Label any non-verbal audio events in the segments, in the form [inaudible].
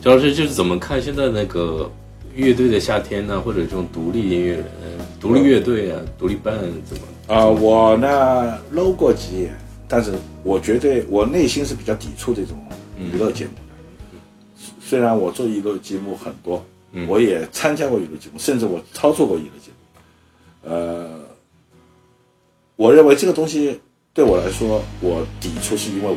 焦老师就是怎么看现在那个乐队的夏天呢，或者这种独立音乐人、独立乐队啊、独立 band 怎么？啊、我呢搂过几眼，但是我绝对我内心是比较抵触这种娱乐节目的。虽然我做娱乐节目很多，我也参加过娱乐节目，甚至我操作过娱乐节目。呃，我认为这个东西对我来说，我抵触是因为我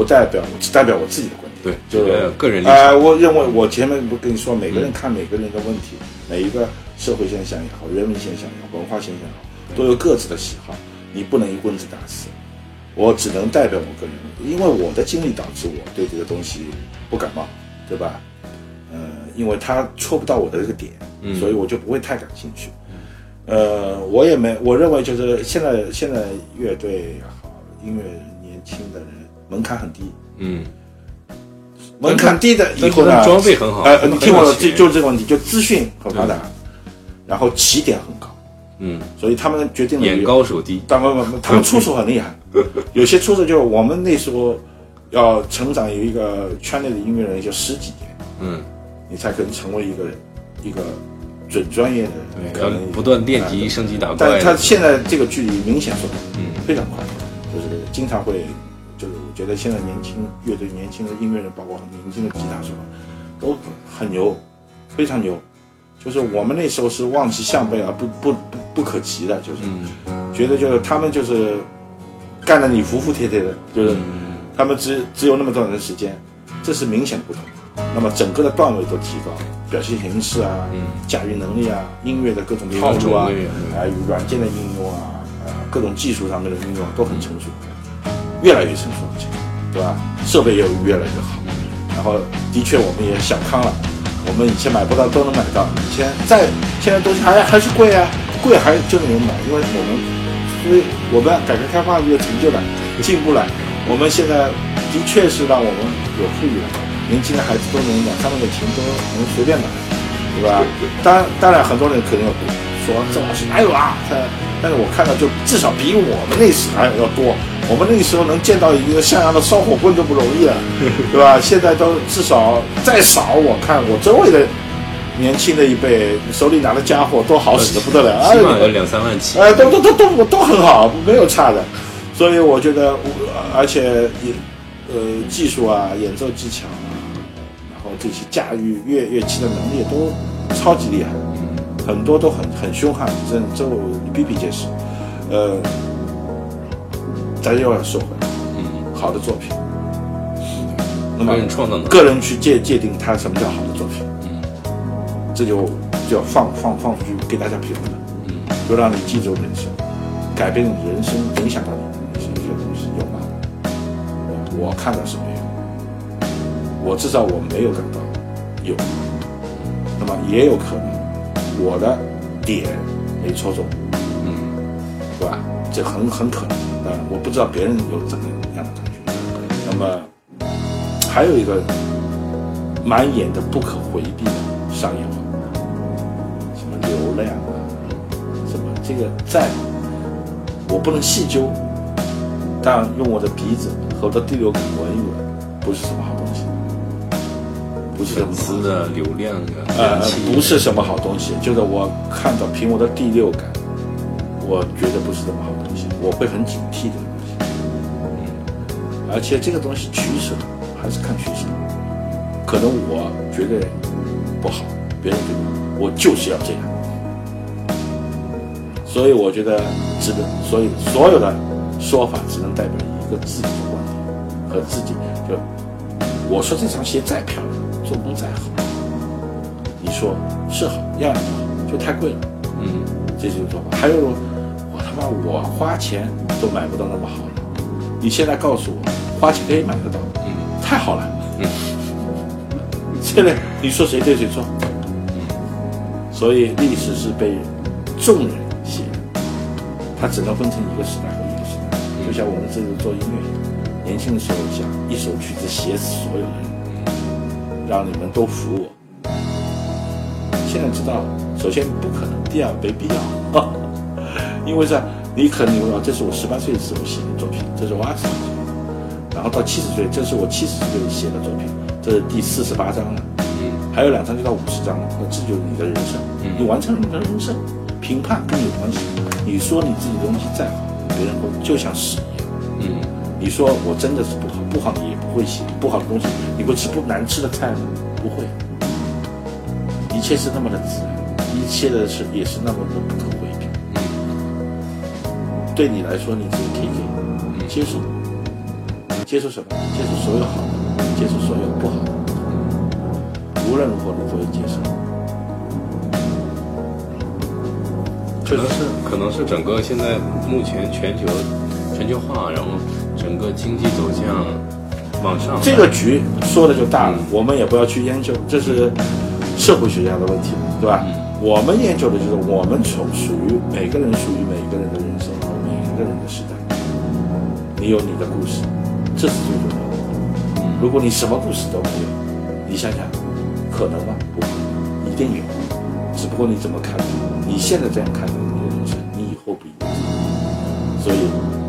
不代表只代表我自己的观点。对，就是个个人立啊、场。我认为我前面不跟你说，每个人看每个人的问题，每一个社会现象也好，人文现象也好，文化现象也好，都有各自的喜好，你不能一棍子打死。我只能代表我个人，因为我的经历导致我对这个东西不感冒，对吧？呃，因为他戳不到我的这个点，所以我就不会太感兴趣。呃，我也没，我认为就是现在现在乐队也好，音乐年轻的人门槛很低，嗯，门槛低的以后呢，装备很好呃，你听我的，就很有钱就是这个问题，就资讯很发达，然后起点很高，嗯，所以他们决定了眼高手低。当然，他们出手很厉害，[laughs] 有些出手就是我们那时候要成长，有一个圈内的音乐人就十几年，嗯，你才可能成为一个一个准专业的人，可能不断练级、升级打怪但是他。现在这个距离明显缩短，嗯，非常快，就是经常会，就是我觉得现在年轻乐队、年轻的音乐人，包括很年轻的吉他手，都很牛，非常牛。就是我们那时候是望其项背啊，不不不不可及的，就是、觉得就是他们就是干得你服服帖帖的，就是他们只只有那么短的时间，这是明显不同。那么整个的段位都提高，表现形式啊，驾驭能力啊，音乐的各种套路啊，啊、软件的应用啊，呃，各种技术上面的应用都很成熟，越来越成熟，而且，对吧？设备也越来越好，然后的确我们也小康了，我们以前买不到都能买到，以前在现在东西还还是贵啊，贵还就能买，因为我们所以我们改革开放有成就了，进步了，我们现在的确是让我们有富裕了，年轻的孩子都能两三万的钱都能随便买，对吧？当，当然很多人可能说这老师哪有啊？他但是我看到就至少比我们那时还要多。我们那个时候能见到一个像样的烧火棍都不容易了，[laughs] 对吧？现在都至少再少，我看我周围的年轻的一辈手里拿的家伙都好使的不得了，起码有两三万起。哎，都都都都都很好，没有差的。所以我觉得，我而且也呃技术啊、演奏技巧啊，然后这些驾驭乐乐器的能力都超级厉害，很多都很很凶悍，这这比比皆是。呃，咱又要说回来，嗯。好的作品，那么个人创造个人去界界定它什么叫好的作品，这就就要放放放出去给大家评论了，就让你记住人生，改变你人生，影响到你的人生，这些东西有吗？我我看到是没有，我至少我没有感到有，那么也有可能我的点没戳中，嗯，对吧？这很很可能，啊，我不知道别人有怎么样的感觉。那么还有一个满眼的不可回避的商业化，什么流量啊，什么这个在，我不能细究，但用我的鼻子和我的第六感闻一闻，不是什么好，不是粉丝的流量啊，呃，不是什么好东西，就是我看到凭我的第六感，我觉得不是什么好东西，我会很警惕这个东西。嗯，而且这个东西取舍还是看取舍，可能我觉得不好，别人觉得我就是要这样，所以我觉得只能，所以所有的说法只能代表一个自己的观点和自己就，我说这双鞋再漂亮，做工再好。你说是好，样样都好，就太贵了，嗯，这就是做法。还有，我他妈我花钱都买不到那么好的，你现在告诉我花钱可以买得到，嗯，太好了，嗯，现在你说谁对谁错？嗯所以历史是被众人写。的，它只能分成一个时代和一个时代，就像我们这次做音乐年轻的时候想一首曲子写死所有人，让你们都服我。现在知道了，首先不可能，第二没必要，[laughs] 因为在？你可能会说这是我十八岁的时候写的作品，这是我二十岁，然后到七十岁，这是我七十岁写的作品，这是第四十八章了，嗯还有两章就到五十章了，那这就是你的人生，嗯你完成了你的人生，评判跟你有关系。你说你自己的东西再好，别人会就像屎一样。嗯你说我真的是不好，不好你会写，不好的东西你会吃不难吃的菜吗？不会，一切是那么的自然，一切的是也是那么的不可回避。对你来说，你自己可以给接受，接受什么？接受所有好的，接受所有不好的，无论如何你都会接受。可能是可能是整个现在目前全球全球化，然后整个经济走向往上，这个局说的就大了，我们也不要去研究，这是社会学家的问题，对吧？我们研究的就是我们从属于每个人属于每个人的人生和每一个人的时代，你有你的故事，这是最重要的。如果你什么故事都没有，你想想，可能吗？不可能，一定有，只不过你怎么看？你现在这样看待你的人生，你以后不一定。所以，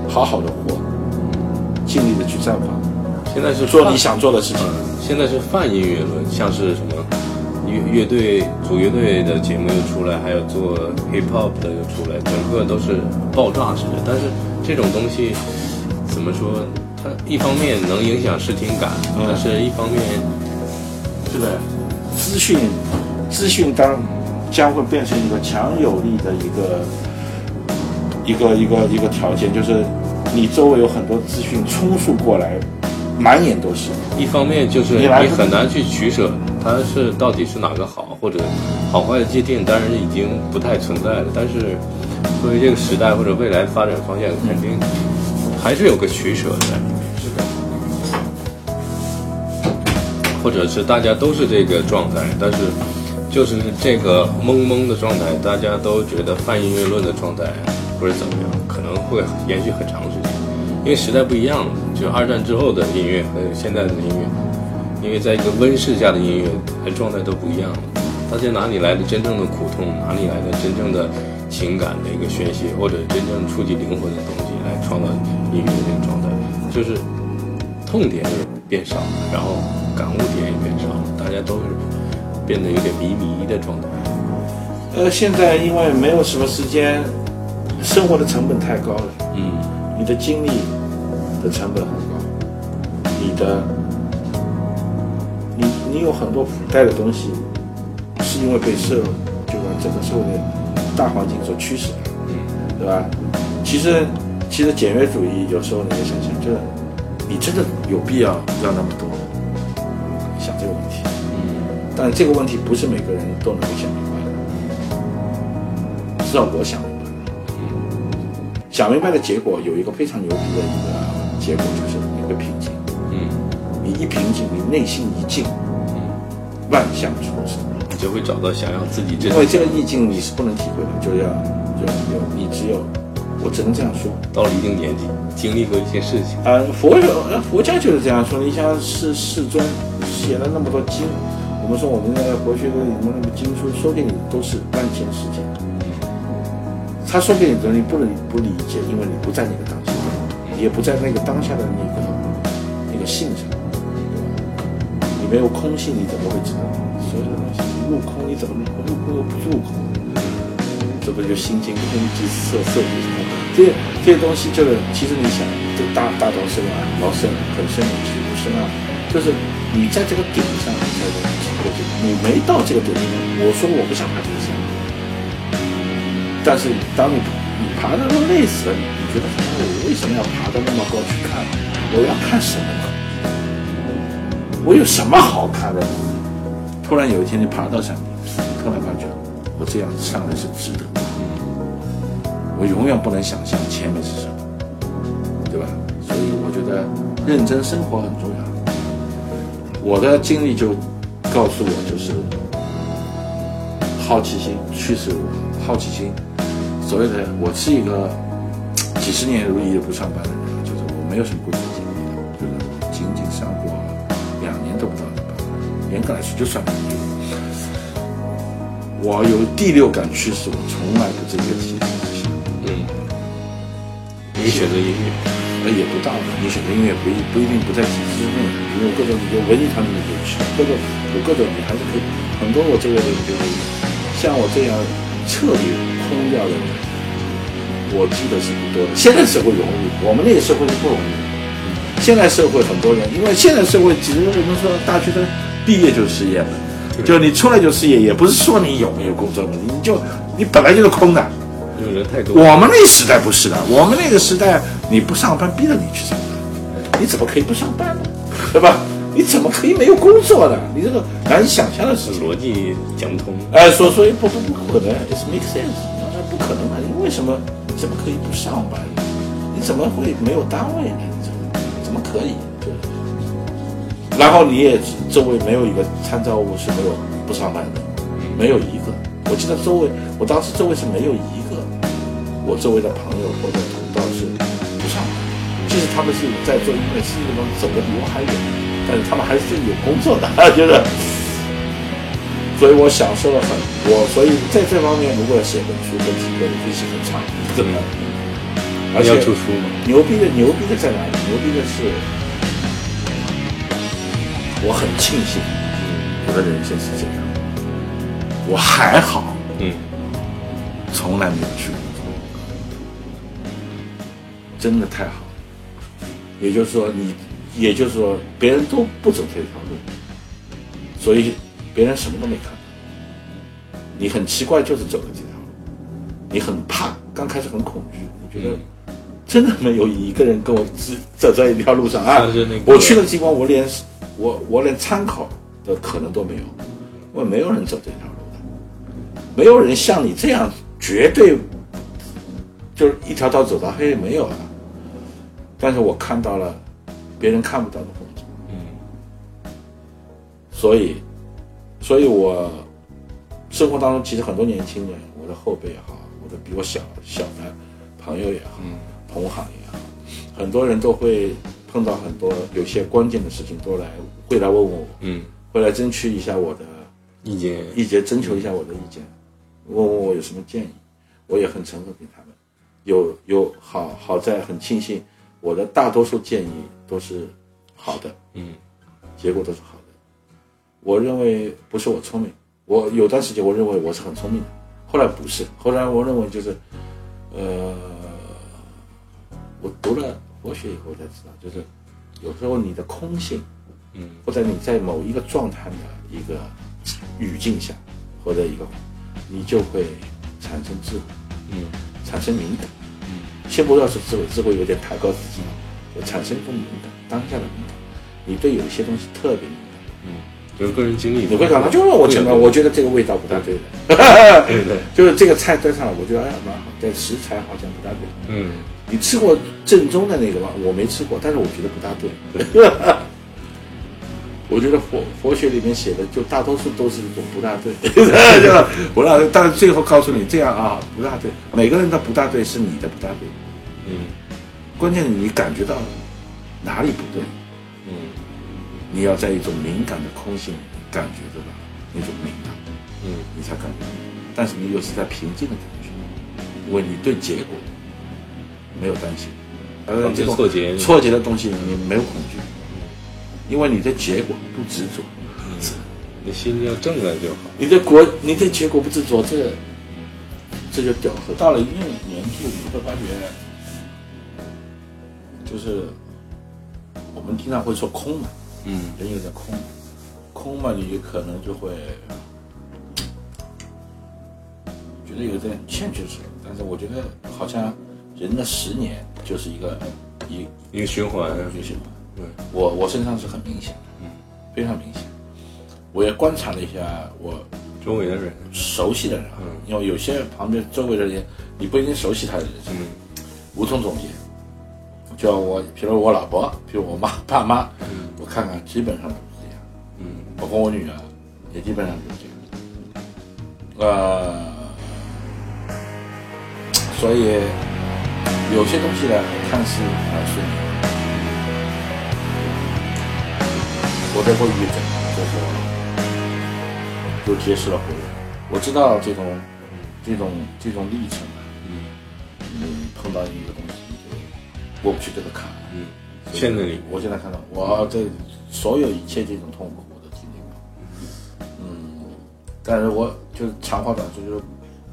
好好的活，尽力的去绽放。现在是做你想做的事情。嗯，现在是泛音乐论，像是什么乐乐队主乐队的节目又出来，还有做 hip hop 的又出来，整个都是爆炸式的。但是这种东西怎么说？它一方面能影响视听感，嗯但是一方面是的，资讯，资讯当将会变成一个强有力的一个一个一个一个条件，就是你周围有很多资讯冲述过来，满眼都是。一方面就是你很难去取舍，它是到底是哪个好，或者好坏的界定，当然已经不太存在了。但是作为这个时代或者未来发展方向，肯定还是有个取舍在里面。是的，或者是大家都是这个状态，但是就是这个懵懵的状态，大家都觉得泛音乐论的状态或者怎么样，可能会延续很长时间，因为时代不一样了。就二战之后的音乐和现在的音乐，因为在一个温室下的音乐，它状态都不一样了。大家哪里来的真正的苦痛？哪里来的真正的情感的一个宣泄，或者真正触及灵魂的东西来创造音乐的这个状态？就是痛点也变少了，然后感悟点也变少了，大家都是变得有点迷迷的状态。呃，现在因为没有什么时间，生活的成本太高了，嗯你的精力的成本很高，你的，你你有很多附带的东西，是因为被社就是整个社会的大环境所驱使的，嗯对吧？其实其实简约主义有时候你也想想，就是你真的有必要要那么多？想这个问题，嗯但这个问题不是每个人都能够想明白的，至少我想。想明白的结果有一个非常牛逼的一个结果，就是你会平静。嗯你一平静，你内心一静，万象出生。你就会找到想要自己真因为这个意境你是不能体会的，就要就有你只有，我只能这样说。到了一定年纪，经历过一些事情，呃，佛有呃佛家就是这样说的。你像世世尊写了那么多经，我们说我们的佛学的里面那个经书说给你都是万千世界，他说给你的你不能不理解，因为你不在那个当下，也不在那个当下的那个那个性上，你没有空性，你怎么会知道所有的东西？你入空，你怎么入空？入空又不入空，这不就心经空即色，色即空？这些这些东西，就是其实你想，这个大大道深啊，老深很深，其实不深啊，就是你在这个点上，你才能体会这个。你没到这个点上，我说我不想爬这个山，但是当你你爬的都累死了，你你觉得我为什么要爬到那么高去看？我要看什么呢？我有什么好看的？突然有一天你爬到山顶，突然发觉我这样上来是值得的。我永远不能想象前面是什么，对吧？所以我觉得认真生活很重要。我的经历就告诉我，就是好奇心驱使我，好奇心。所谓的我是一个几十年如一日不上班的人，就是我没有什么工作经历的，就是仅仅上过两年都不到的班，严格来说就算。我有第六感驱使我，从来不这个体验。嗯，你选择音乐，呃也不到的，你选择音乐不一不一定不在体制之内，你有各种你就文艺团体你就去，各种有各种你还是可以。很多我这个人就是像我这样彻底空掉的人，我记得是不多的。现在社会容易，我们那个社会是不容易的。现在社会很多人，因为现在社会其实我们说大学生毕业就失业了，就你出来就失业，也不是说你有没有工作问题，你就你本来就是空的。人太多。我们那时代不是的，我们那个时代你不上班逼着你去上班，你怎么可以不上班呢？对吧？你怎么可以没有工作呢？你这个难以想象的事情。逻辑讲不通。哎，所所以不不不可能，it make sense，那不可能啊！你为什么你怎么可以不上班？你怎么会没有单位呢？你怎么可以？然后你也周围没有一个参照物是没有不上班的，没有一个。我记得周围，我当时周围是没有一个，我周围的朋友或者班，即使他们是在做音乐，事业中走的比我还远，但是他们还是有工作的，[laughs] 就是。所以我享受了很，我所以在这方面，如果要写本书跟几个人一起很长，真的。而且要出书吗？牛逼的牛逼的在哪里？牛逼的是，我很庆幸，我的人生是这样，我还好，嗯，从来没有去过，真的太好了。也就是说，你，也就是说，别人都不走这条路，所以别人什么都没看到。你很奇怪，就是走了这条路，你很怕，刚开始很恐惧，你觉得。真的没有一个人跟我走走在一条路上啊！我去的地方，我连我我连参考的可能都没有，我没有人走这条路的，没有人像你这样绝对就是一条道走到黑，没有啊。但是我看到了别人看不到的风景，嗯，所以，所以我生活当中其实很多年轻人，我的后辈也好，我的比我小小的朋友也好，嗯。同行也好，很多人都会碰到很多有些关键的事情，都来会来问问我，嗯，会来争取一下我的意见，意见征求一下我的意见，问问我有什么建议，我也很诚恳给他们，有有好好在很庆幸我的大多数建议都是好的，嗯，结果都是好的。我认为不是我聪明，我有段时间我认为我是很聪明的，后来不是，后来我认为就是，呃。我读了佛学以后才知道，就是有时候你的空性，嗯，或者你在某一个状态的一个语境下，或者一个，你就会产生智慧，嗯，产生敏感，嗯，先不要说智慧，智慧有点抬高自己，就产生一种敏感，当下的敏感，你对有些东西特别敏感，嗯，就是个人经历，你会干嘛？就是我前面我觉得这个味道不大对的，对对，就是这个菜端上来，我觉得哎蛮好，但食材好像不大对，嗯。你吃过正宗的那个吗？我没吃过，但是我觉得不大对。我觉得佛佛学里面写的，就大多数都是一种不大对，对吧？不大对，但是最后告诉你这样啊，不大对。每个人的不大对是你的不大对，嗯。关键你感觉到哪里不对，嗯。你要在一种敏感的空性感觉得到那种敏感，嗯，你才感觉。但是你又是在平静的感觉，因为你对结果。没有担心，呃，这种错觉错觉的东西你没有恐惧，因为你的结果不执着，你心要正了就好。你的果，你的结果不执着，这这就屌丝。到了一定年纪，你会发觉，就是我们经常会说空嘛，嗯，人有点空，空嘛，你可能就会觉得有点欠缺什么，但是我觉得好像。人的十年就是一个一一个循环，一个循环。对，我我身上是很明显的，嗯，非常明显。我也观察了一下我周围的人，熟悉的人，嗯，因为有些旁边周围的人，你不一定熟悉他的人，嗯，无从总结。就我，比如我老婆，比如我妈爸妈，嗯，我看看基本上都是这样，嗯，包括我女儿，也基本上就是这样。呃，所以。有些东西呢，看似啊顺我在过抑郁症，就是就结识了朋友。我知道这种、这种、这种历程啊，嗯，碰到一个东西，你就过不去这个坎。嗯，现在。我现在看到，我这所有一切这种痛苦我都经历过。嗯，但是我就是长话短说，就是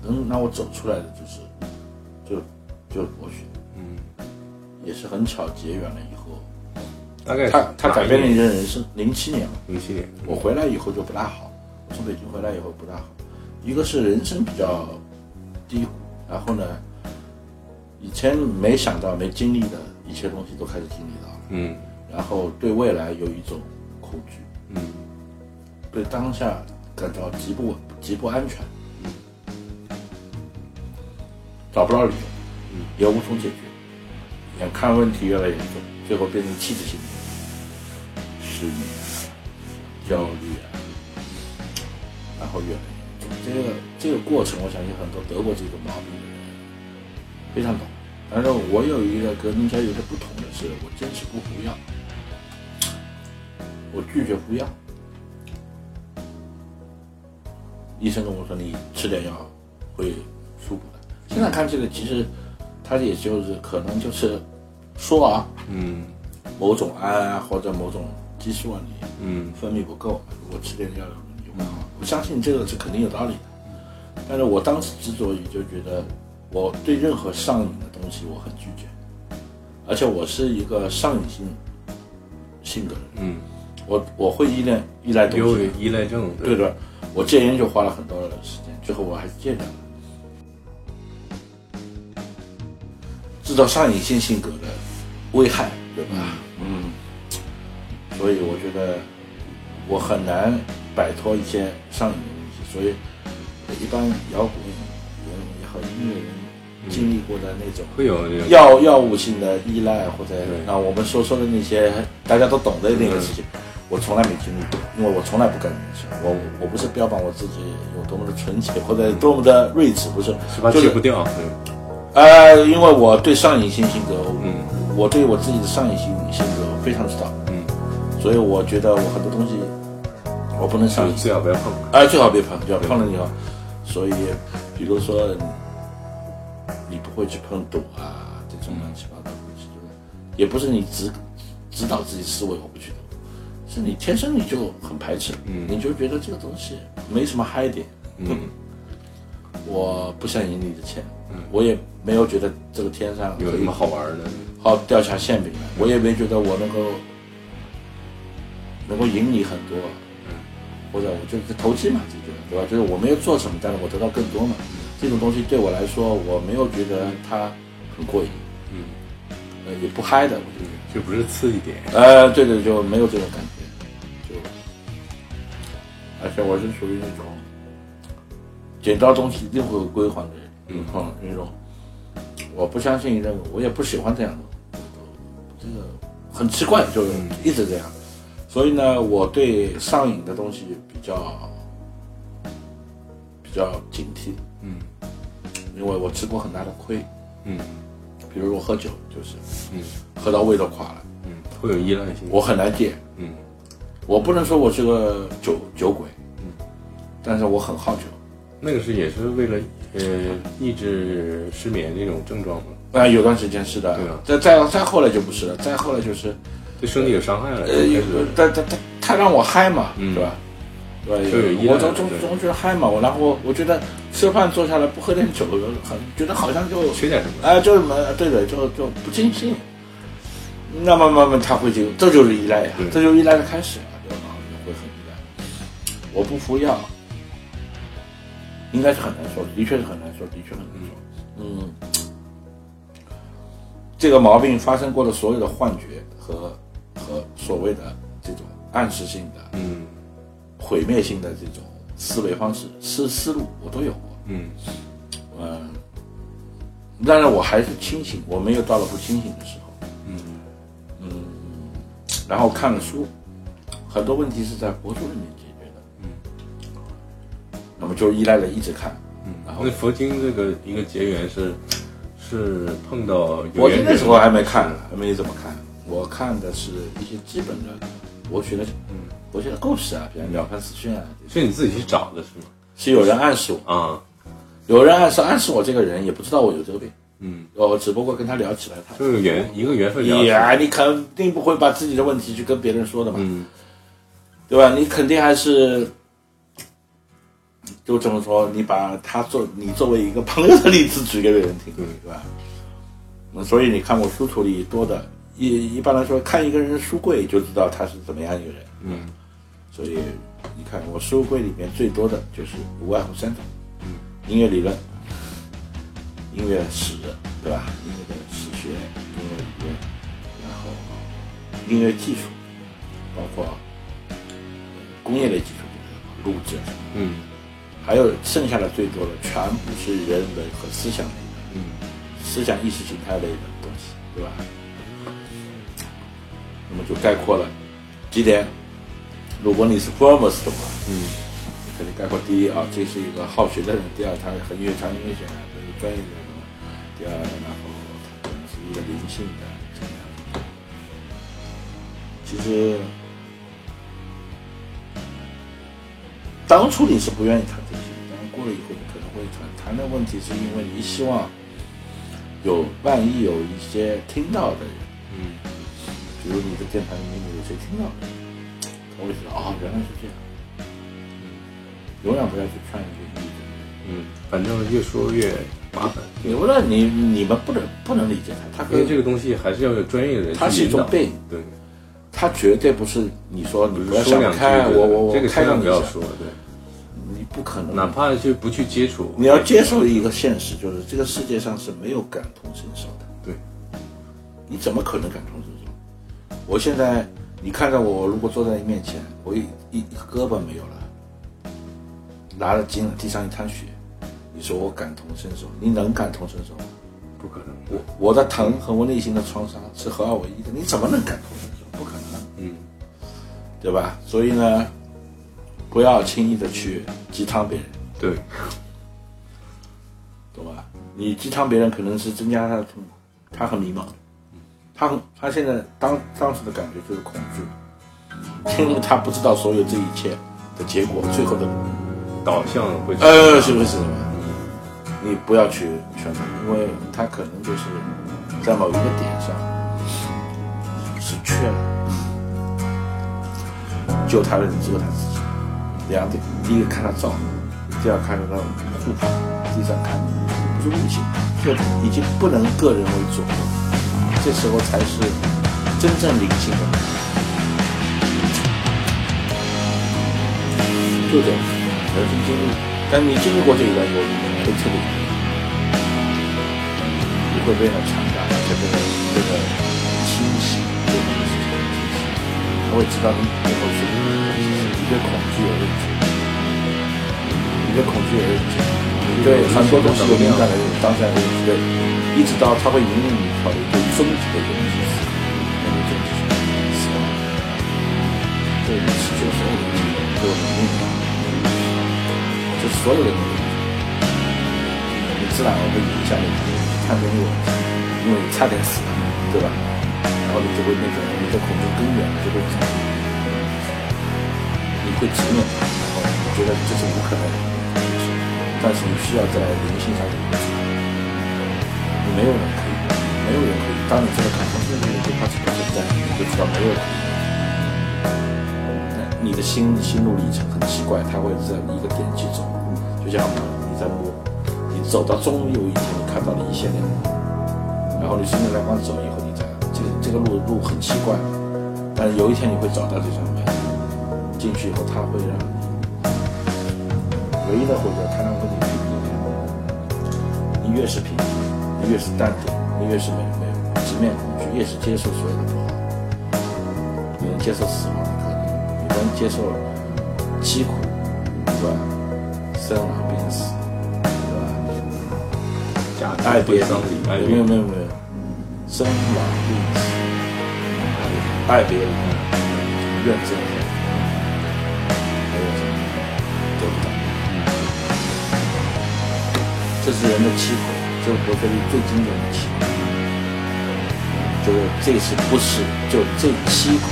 能让我走出来的，就是就就是博学。嗯，也是很巧结缘了大概他他改变了你你的人生。零七年嘛，零七年，我回来以后就不大好，我从北京回来以后不大好，一个是人生比较低谷，然后呢，以前没想到、没经历的一些东西都开始经历到了，嗯然后对未来有一种恐惧，嗯对当下感到极不稳、极不安全，找不到理由，嗯也无从解决，眼看问题越来越严重，最后变成气质性的失眠啊、焦虑啊，然后越来越。这个这个过程，我相信很多得过这个毛病的人非常懂。但是我有一个跟人家有点不同的是，我坚持不服药，我拒绝服药。医生跟我说你吃点药会舒服的。现在看这个，其实他也就是可能就是说啊，嗯某种胺啊或者某种激素啊，你嗯。分泌不够，如果吃点药就会好。我相信这个是肯定有道理的，但是我当时之所以就觉得我对任何上瘾的东西我很拒绝，而且我是一个上瘾性性格的人，嗯，我我会依赖依赖东西，依赖症，对。的，我戒烟就花了很多的时间，最后我还是戒掉了。知道上瘾性性格的危害，对吧？嗯，所以我觉得我很难摆脱一些上瘾的东西，所以一般摇滚人也好，音乐人经历过的那种会有这个药药物性的依赖，或者对。那我们所说的那些大家都懂的那个事情，我从来没经历过，因为我从来不干这件事。我我不是标榜我自己有多么的纯洁或者多么的睿智，不是，是吧？就不掉，嗯呃，因为我对上瘾性性格，嗯。我对我自己的上瘾性性格非常知道，嗯，所以我觉得我很多东西我不能上就瘾，最好不要碰。哎，最好别碰，要碰。了以后，所以比如说你不会去碰赌啊这种乱七八糟的东西，就是也不是你指指导自己思维我不去赌，是你天生你就很排斥，嗯。你就觉得这个东西没什么嗨点，嗯。我不想赢你的钱，我也没有觉得这个天上有什么好玩的？好掉下馅饼来，我也没觉得我能够能够赢你很多，或者我就是投机嘛，这个对吧？就是我没有做什么，但是我得到更多嘛。这种东西对我来说，我没有觉得它很过瘾，嗯，呃，也不嗨的，我觉得。就不是刺一点。呃，对对，就没有这种感觉，就，而且我是属于那种捡到东西一定会归还的人，嗯。哼，那种，我不相信任务，我也不喜欢这样的，这个很奇怪，就嗯。一直这样，所以呢，我对上瘾的东西比较比较警惕，嗯。因为我吃过很大的亏，嗯。比如我喝酒，就是嗯。喝到胃都垮了，嗯，会有依赖性。我很难戒。嗯。我不能说我是个酒酒鬼，嗯，但是我很好酒。那个是也是为了呃抑制失眠这种症状吗？啊、有段时间是的，对啊。再再再后来就不是了，再后来就是，对身体有伤害了，呃，有开始他他他他让我嗨嘛，嗯对吧？对我总总总觉得嗨嘛，我然后我觉得吃饭坐下来不喝点酒，很觉得好像就缺点什么。哎，就是么对的，就就不尽兴。那么慢慢他会就这就是依赖呀、对这就是依赖的开始啊，就然后就会很依赖。我不服药，应该是很难受，的确是很难受，的确很难受。嗯，这个毛病发生过的所有的幻觉和和所谓的这种暗示性的、嗯毁灭性的这种思维方式、思思路，我都有过。嗯嗯，当然我还是清醒，我没有到了不清醒的时候。嗯然后看了书，很多问题是在佛书里面解决的。嗯，那么就依赖着一直看。嗯然后那佛经这个一个结缘是是碰到有我那时候还没看，还没怎么看。我看的是一些基本的博学的，嗯，博学的故事啊，比如《了凡四训》啊，是你自己去找的是吗？是有人暗示我，啊，有人暗示暗示我这个人也不知道我有这个病，嗯，哦，只不过跟他聊起来，他就是缘一个缘分呀，你肯定不会把自己的问题去跟别人说的嘛，嗯。对吧？你肯定还是，就这么说，你把他做你作为一个朋友的例子举给别人听，对对吧？那所以你看我书橱里多的，一一般来说，看一个人的书柜就知道他是怎么样一个人。嗯所以你看我书柜里面最多的就是无外乎三种，嗯，音乐理论、音乐史，对吧？音乐的史学、音乐理论，然后音乐技术，包括呃工业类技术，录制，嗯还有剩下的最多的全部是人文和思想类的，嗯思想意识形态类的东西，对吧？那么就概括了几点。如果你是 Promus 的话，嗯肯定概括第一啊，这是一个好学的人；第二，他很乐长音乐学，这是专业的人；第二，然后他可能是一个灵性的这样。其实当初你是不愿意谈这些，但是过了以后你可能会谈。谈的问题是因为你希望有万一有一些听到的人，嗯比如你的键盘里面有谁听到的，他会知道啊，原来是这样。永远不要去看一个异人。嗯，反正越说越麻烦，你不道，你你们不能不能理解他，他个因为这个东西还是要有专业的人去他是一。种病，对，他绝对不是你说你不要想说两句开，我我我这个千开导你不要说，对，你不可能，哪怕就不去接触，你要接受一个现实，就是这个世界上是没有感同身受的。对，你怎么可能感同身受？我现在你看到我，如果坐在你面前，我一一胳膊没有了，拿了筋了，地上一滩血，你说我感同身受，你能感同身受吗？不可能。我我的疼和我内心的创伤是合二为一的，你怎么能感同身受？不可能，嗯对吧？所以呢，不要轻易的去鸡汤别人，对，懂吧？你鸡汤别人可能是增加他的痛苦，他很迷茫，他很他现在当当时的感觉就是恐惧，因为他不知道所有这一切的结果，最后的导向会呃是不是？你不要去劝他，因为他可能就是在某一个点上是缺了，救他的人只有他自己。两点，第一个看他造，第二看他护法，第三看不是悟性，这已经不能个人为主了，这时候才是真正灵性的。人生经历，但你经历过这一段以后，你会彻底你会变得强大，而且变得变得清晰，对很多事情很清晰，他会知道你以后是你对恐惧有认知，你对恐惧有认知，你对很多东西有敏感的人，当下有认知，对，一直到他会引领你考虑对终极的认知思考，面对终极死亡，对你失去所有的东西都有能力的。就所有的东西，你自然而会影响你看见那个问题，因为你差点死了，对吧？然后你就会那种你的恐惧根源就会找你会直面它，然后你觉得这是无可奈何的事，但是你需要在灵性上有一个支撑你没有人可以，没有人可以。当你真的感同身受的对它是不存在，你就知道没有人可以。那你的心心路历程很奇怪，它会在一个点去走，就像你在摸，你走到终有一天你看到了一线亮光，然后你顺着亮光走以后，你再这个这个路路很奇怪，但是有一天你会找到这上面，进去以后它会让你唯一的或者它让问题是你越是平，你越是淡定，你越是没没有直面恐惧，越是接受所有的不好，你能接受死亡的可能。你能接受凄苦，对吧？生老病死，对吧？家爱别丧礼，爱离，没有没有没有，生老病死，爱别离，怨憎会，还有什么得不到？这是人的凄苦，这是佛学里最经典的凄苦，就是这次不是就这七苦，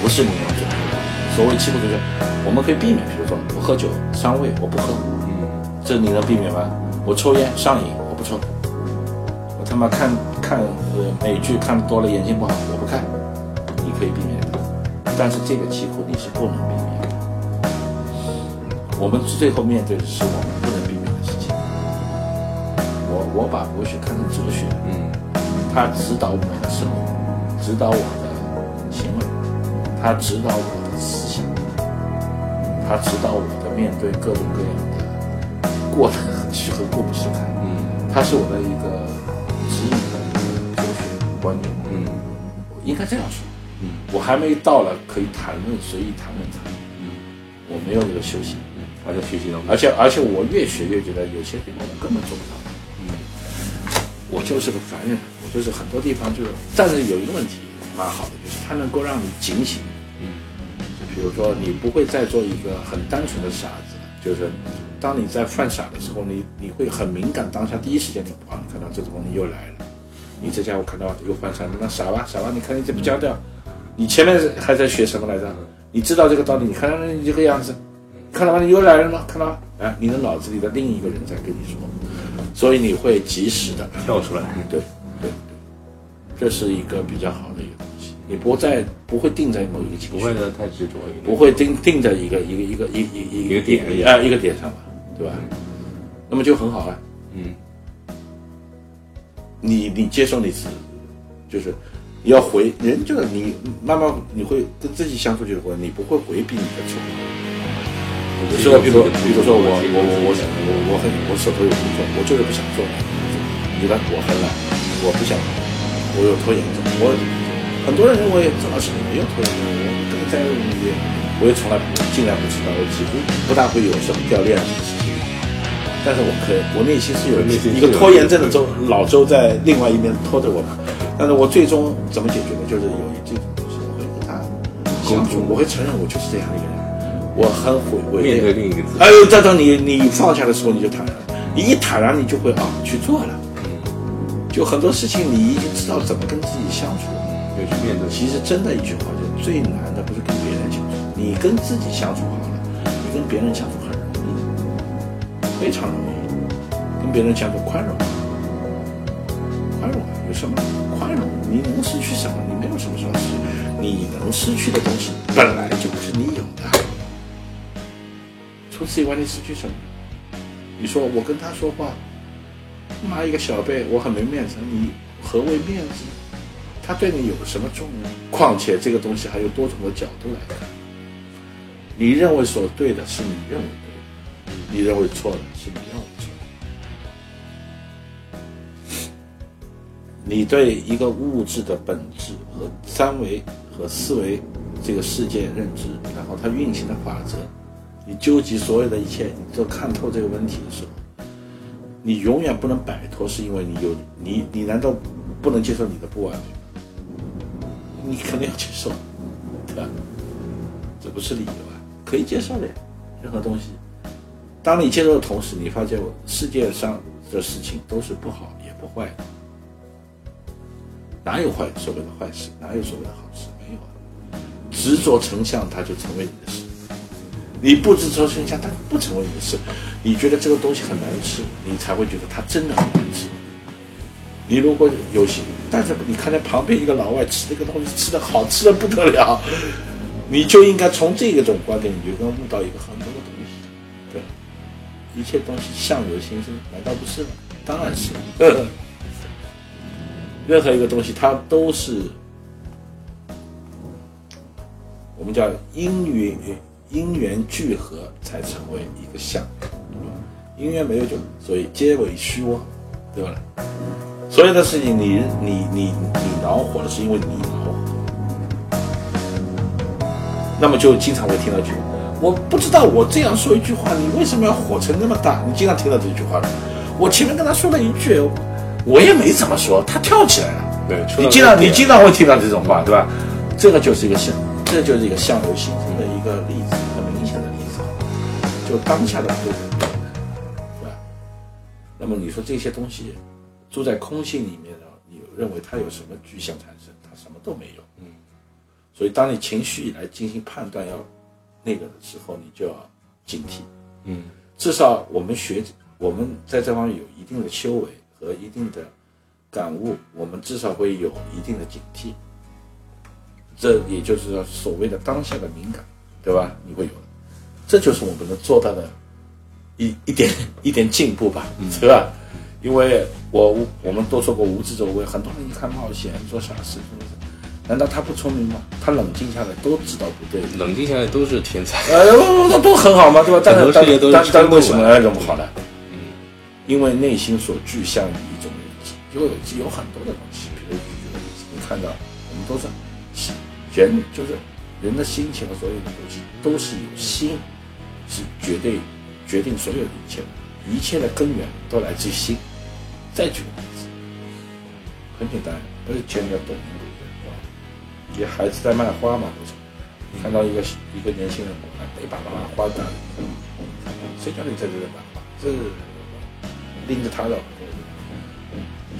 不是你能做到的。所谓七苦就是我们可以避免，比如说我喝酒伤胃，我不喝，嗯这你能避免吗？我抽烟上瘾，我不抽，我他妈看看呃美剧看多了眼睛不好，我不看，你可以避免，但是这个七苦你是不能避免的。我们最后面对的是我们。我我把国学看成哲学，嗯它指导我的生活，指导我的行为，它指导我的思想，它指导我的面对各种各样的过得去和过不去看。嗯它是我的一个指引的哲学观点，嗯应该这样说。嗯我还没到了可以谈论随意谈论它，嗯，我没有这个修行，还在学习当中。而且而且我越学越觉得有些地方我根本做不到。就是个凡人，我就是很多地方就是，但是有一个问题蛮好的，就是它能够让你警醒。嗯就比如说，你不会再做一个很单纯的傻子，就是当你在犯傻的时候，你你会很敏感，当下第一时间就啊，你看到这种东西又来了，你这家伙看到又犯傻，那傻吧傻吧，你看你这不交掉，你前面还在学什么来着？你知道这个道理，你看你这个样子，看到吗？你又来了吗？看到吗？哎，你的脑子里的另一个人在跟你说，所以你会及时的跳出来。对对对，这是一个比较好的一个东西，你不再不会定在某一个情绪，不会的太执着，不会定定在一个一个一个一一个点一啊一个点上吧，对吧？那么就很好啊，嗯。你你接受你自己，就是你要回人，就是你慢慢你会跟自己相处就会，你不会回避你的错。比如说，比如比如说我我我我我我很我手头有工作，我就是不想做。你看我很懒，我不想，我有拖延症。我很多人认为郑老师你没有拖延症，我跟你在一起，我也从来尽量不知道，我几乎不大会有什么掉链子的事情。但是我可以，我内心是有一个拖延症的周老周在另外一边拖着我的，但是我最终怎么解决呢？就是有这种东西，我会跟他相处，我会承认我就是这样的一个人，我很悔悔面对另一个自己。哎呦，等到你你放下的时候，你就坦然了。你一坦然，你就会啊去做了。就很多事情，你已经知道怎么跟自己相处。有去面对。其实真的一句话，就最难的不是跟别人相处，你跟自己相处好了，你跟别人相处很容易，非常容易。跟别人相处宽容，宽容啊，有什么宽容？你能失去什么？你没有什么损失。你能失去的东西本来除此以外，你失去什么？你说我跟他说话，妈一个小辈，我很没面子。你何为面子？他对你有什么重要？况且这个东西还有多种的角度来看。你认为所对的是你认为对的，你认为错的是你认为错的。你对一个物质的本质和三维和四维这个世界认知，然后它运行的法则，纠结所有的一切，你都看透这个问题的时候，你永远不能摆脱，是因为你有你你难道不能接受你的不完美？你肯定要接受，对吧？这不是理由啊，可以接受的，任何东西。当你接受的同时，你发现世界上的事情都是不好也不坏的。哪有坏所谓的坏事？哪有所谓的好事？没有啊！执着成相，它就成为你的事；你不执着成相，它不成为你的事。你觉得这个东西很难吃，你才会觉得它真的很难吃。你如果有心，但是你看见旁边一个老外吃这个东西吃的好吃的不得了，你就应该从这个种观点，你就能悟到一个很多的东西。对，一切东西相由心生，难道不是吗？当然是。任何一个东西，它都是我们叫因缘因缘聚合才成为一个相，因缘没有就，所以皆为虚妄，对吧？所有的事情你，你你你恼火了，是因为你恼火。那么就经常会听到一句：“我不知道我这样说一句话，你为什么要火成那么大？”你经常听到这句话了。我前面跟他说了一句，我也没怎么说，他跳起来了。对，你经常你经常会听到这种话，对吧？这个就是一个相，这就是一个相由心生个例子，很明显的例子，就当下的不对，对吧？那么你说这些东西住在空性里面呢？你认为它有什么具象产生？它什么都没有。嗯。所以当你情绪来进行判断要那个的时候，你就要警惕。嗯，至少我们学我们在这方面有一定的修为和一定的。感悟，我们至少会有一定的警惕。这也就是说，所谓的当下的敏感，对吧？你会有的，这就是我们能做到的一一点 [laughs] 一点进步吧，是吧？因为我我们都说过无知者无畏，很多人一看冒险做傻事，是不是？难道他不聪明吗？他冷静下来都知道不对，冷静下来都是天才。呃，那都很好嘛，对吧？但是但但但为什么要这么好呢？嗯，因为内心所具象的一种有有有很多的东西，比如你看到我们都是人，就是人的心情和所有的东西都是由心，是绝对决定所有的一切的，一切的根源都来自于心。再举个例子，很简单，不是牵着抖音的，是吧？一个孩子在卖花嘛，不是？看到一个一个年轻人，一把把花带，谁叫你在这里买花？这拎着他的，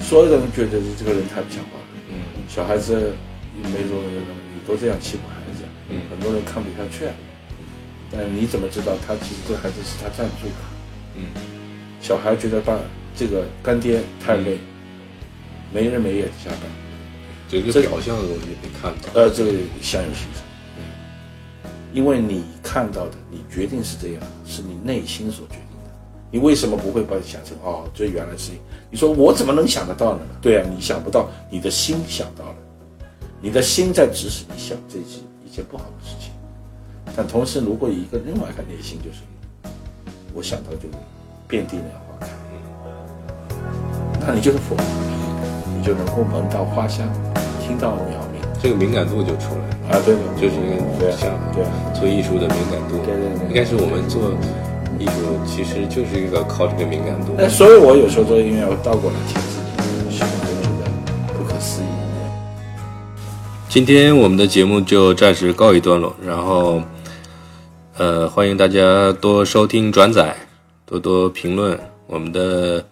所有的人觉得这个人太不像话了。嗯，小孩子没说你都这样欺负，嗯，很多人看不下去。但你怎么知道他其实这孩子是他赞助的？嗯，小孩觉得爸这个干爹太累，没日没夜加班，这个表象的东西你看到，呃，这个相由心生。因为你看到的，你决定是这样，是你内心所决定的。你为什么不会把你想成哦，这原来是？你说我怎么能想得到呢？对啊，你想不到，你的心想到了，你的心在指使你想这些一件不好的事情。但同时，如果一个另外一个内心就是，我想到就遍地莲花开，那你就是佛，你就能够闻到花香，听到鸟鸣，这个敏感度就出来了。啊，对对，就是对像对做艺术的敏感度。对对对应该是我们做艺术，其实就是一个靠这个敏感度。那所以，我有时候做音乐，我倒过来听今天我们的节目就暂时告一段落，然后，呃，欢迎大家多收听转载，多多评论我们的。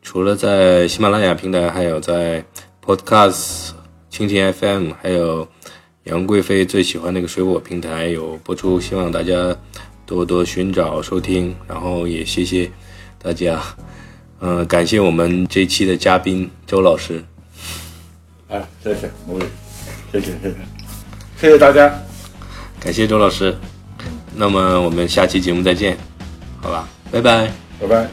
除了在喜马拉雅平台，还有在 Podcast、蜻蜓 FM，还有杨贵妃最喜欢那个水果平台有播出，希望大家多多寻找收听，然后也谢谢大家，嗯、感谢我们这期的嘉宾周老师。哎，谢谢，谢谢谢谢，谢谢大家。感谢周老师，那么我们下期节目再见，好吧，拜拜。拜拜。